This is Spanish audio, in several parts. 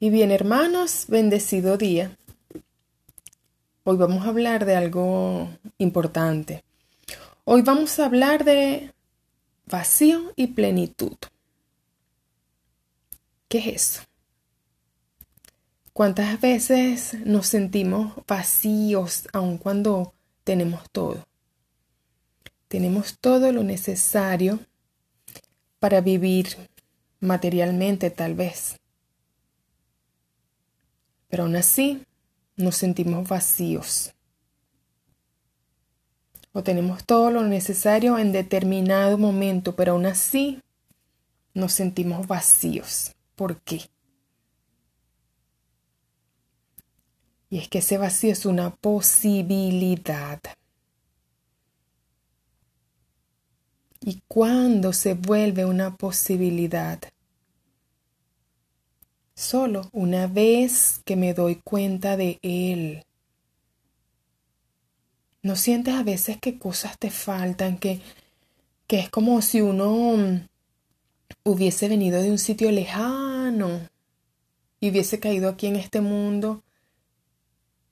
Y bien, hermanos, bendecido día. Hoy vamos a hablar de algo importante. Hoy vamos a hablar de vacío y plenitud. ¿Qué es eso? ¿Cuántas veces nos sentimos vacíos aun cuando tenemos todo? Tenemos todo lo necesario para vivir materialmente tal vez pero aún así nos sentimos vacíos. O tenemos todo lo necesario en determinado momento, pero aún así nos sentimos vacíos. ¿Por qué? Y es que ese vacío es una posibilidad. ¿Y cuando se vuelve una posibilidad? Solo una vez que me doy cuenta de Él. ¿No sientes a veces que cosas te faltan, que, que es como si uno mm, hubiese venido de un sitio lejano y hubiese caído aquí en este mundo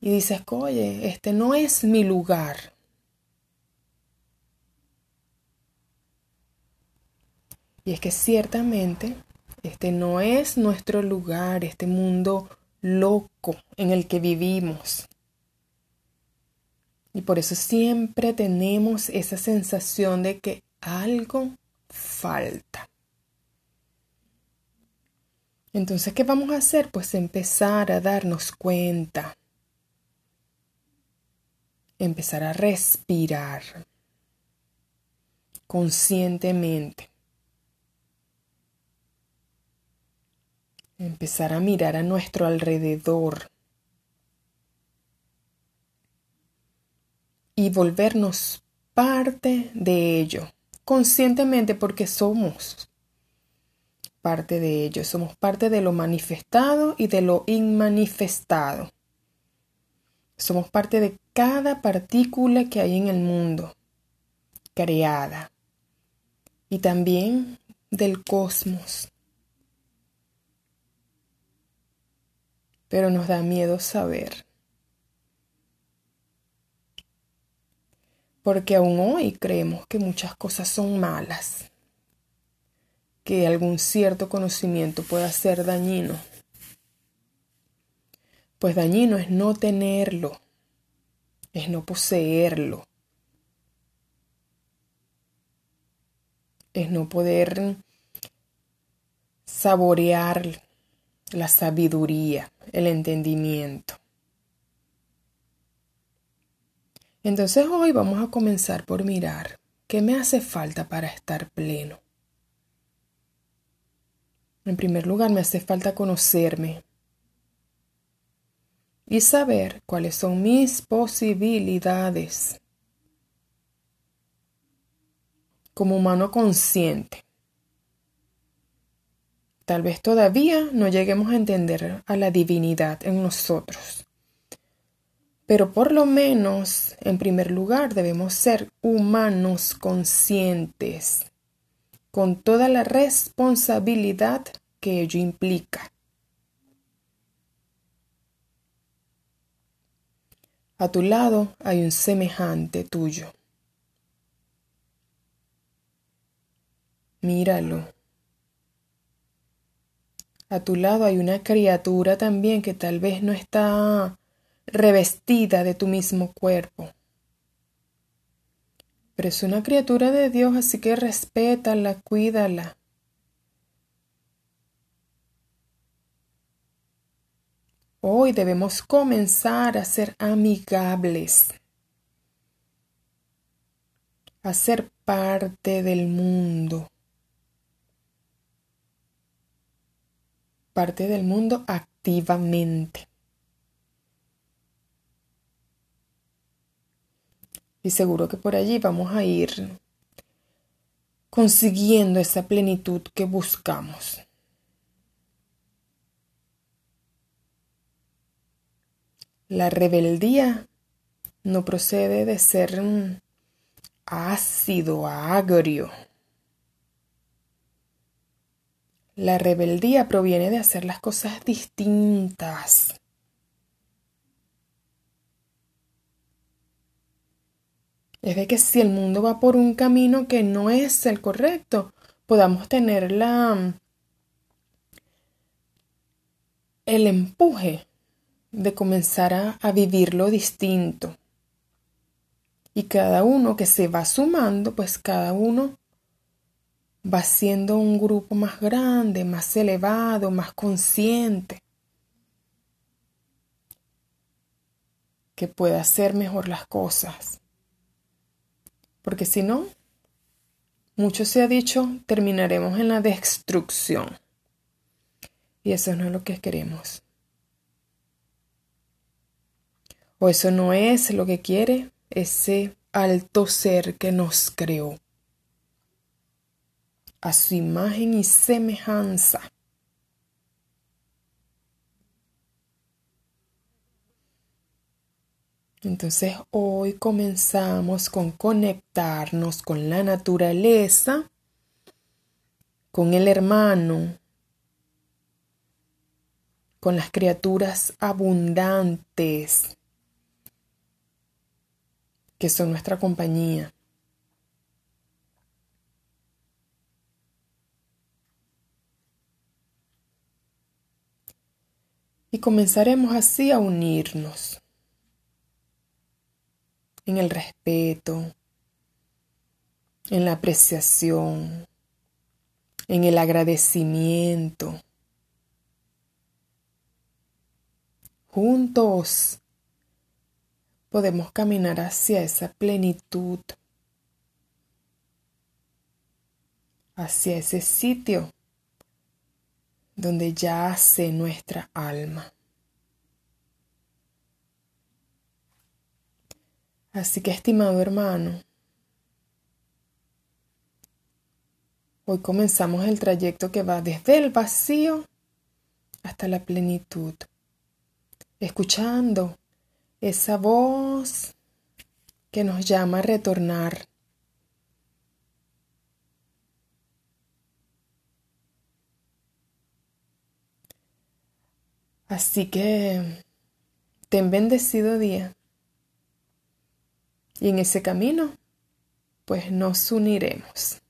y dices, oye, este no es mi lugar. Y es que ciertamente este no es nuestro lugar, este mundo loco en el que vivimos. Y por eso siempre tenemos esa sensación de que algo falta. Entonces, ¿qué vamos a hacer? Pues empezar a darnos cuenta. Empezar a respirar conscientemente. Empezar a mirar a nuestro alrededor y volvernos parte de ello, conscientemente porque somos parte de ello, somos parte de lo manifestado y de lo inmanifestado. Somos parte de cada partícula que hay en el mundo, creada, y también del cosmos. Pero nos da miedo saber. Porque aún hoy creemos que muchas cosas son malas, que algún cierto conocimiento pueda ser dañino. Pues dañino es no tenerlo, es no poseerlo, es no poder saborear la sabiduría, el entendimiento. Entonces hoy vamos a comenzar por mirar qué me hace falta para estar pleno. En primer lugar, me hace falta conocerme y saber cuáles son mis posibilidades como humano consciente. Tal vez todavía no lleguemos a entender a la divinidad en nosotros. Pero por lo menos, en primer lugar, debemos ser humanos conscientes, con toda la responsabilidad que ello implica. A tu lado hay un semejante tuyo. Míralo. A tu lado hay una criatura también que tal vez no está revestida de tu mismo cuerpo. Pero es una criatura de Dios, así que respétala, cuídala. Hoy debemos comenzar a ser amigables, a ser parte del mundo. Parte del mundo activamente. Y seguro que por allí vamos a ir consiguiendo esa plenitud que buscamos. La rebeldía no procede de ser ácido, agrio. La rebeldía proviene de hacer las cosas distintas. Es de que si el mundo va por un camino que no es el correcto, podamos tener la el empuje de comenzar a, a vivirlo distinto. Y cada uno que se va sumando, pues cada uno va siendo un grupo más grande, más elevado, más consciente, que pueda hacer mejor las cosas. Porque si no, mucho se ha dicho, terminaremos en la destrucción. Y eso no es lo que queremos. O eso no es lo que quiere ese alto ser que nos creó a su imagen y semejanza. Entonces hoy comenzamos con conectarnos con la naturaleza, con el hermano, con las criaturas abundantes que son nuestra compañía. Y comenzaremos así a unirnos en el respeto, en la apreciación, en el agradecimiento. Juntos podemos caminar hacia esa plenitud, hacia ese sitio donde yace nuestra alma. Así que, estimado hermano, hoy comenzamos el trayecto que va desde el vacío hasta la plenitud, escuchando esa voz que nos llama a retornar. Así que ten bendecido día. Y en ese camino, pues nos uniremos.